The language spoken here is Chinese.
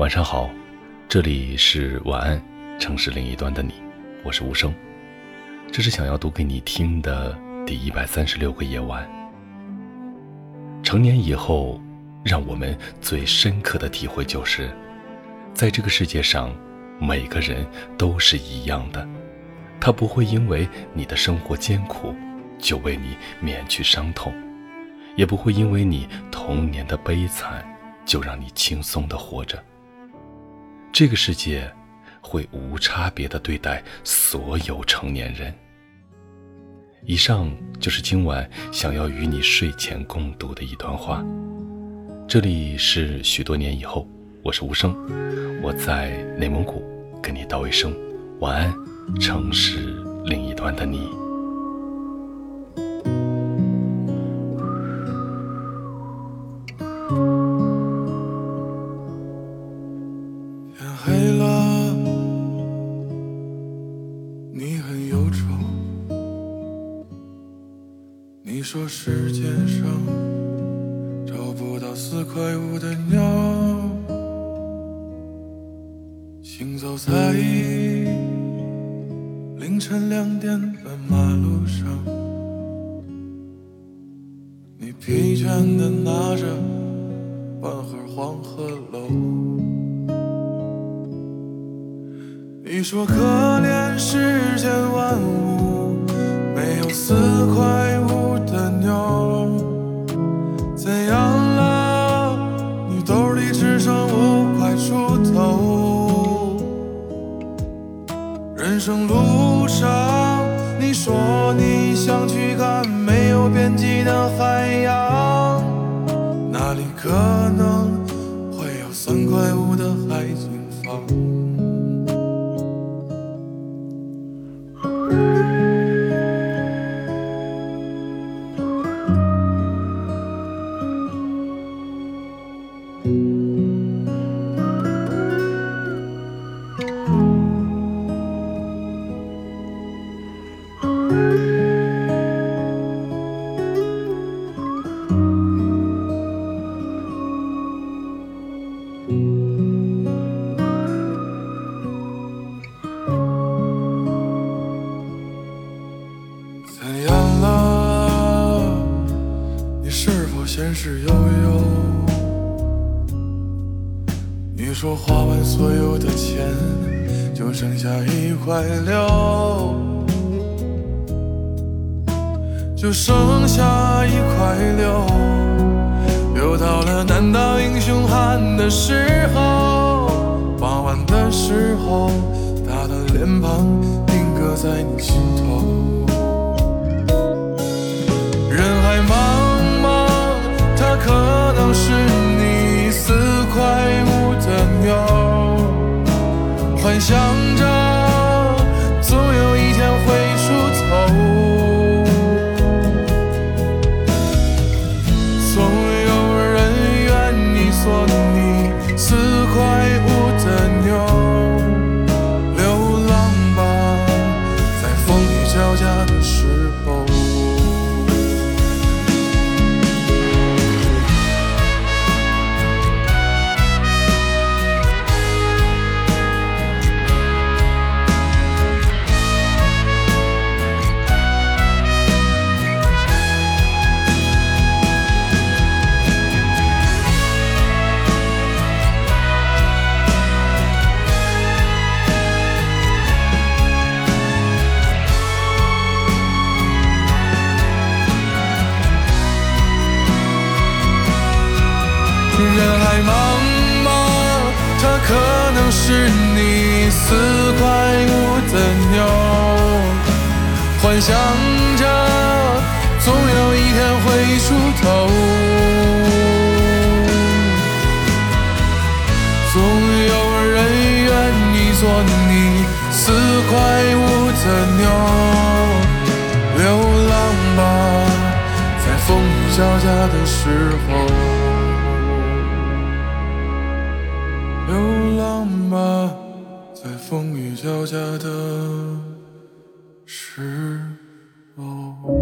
晚上好，这里是晚安城市另一端的你，我是无声。这是想要读给你听的第一百三十六个夜晚。成年以后，让我们最深刻的体会就是，在这个世界上，每个人都是一样的，他不会因为你的生活艰苦，就为你免去伤痛，也不会因为你童年的悲惨，就让你轻松的活着。这个世界会无差别的对待所有成年人。以上就是今晚想要与你睡前共读的一段话。这里是许多年以后，我是无声，我在内蒙古跟你道一声晚安，城市另一端的你。说世界上找不到四块五的鸟，行走在凌晨两点的马路上，你疲倦的拿着半盒黄鹤楼。你说可怜世间万物没有四块。怎样了？你兜里只剩五块出头。人生路上，你说你想去看没有边际的海洋，那里可能会有三块五的海景房？怎样了？你是否闲事悠悠？你说花完所有的钱，就剩下一块六，就剩下一块六。又到了难当英雄汉的时候，傍晚的时候，他的脸庞定格在你心头。人海茫茫，他可能是你四块五的妞，幻想着，茫吗？他可能是你四块五的鸟，幻想着总有一天会出头，总有人愿意做你四块五的鸟，流浪吧，在风雨交加的时候。吗在风雨交加的时候。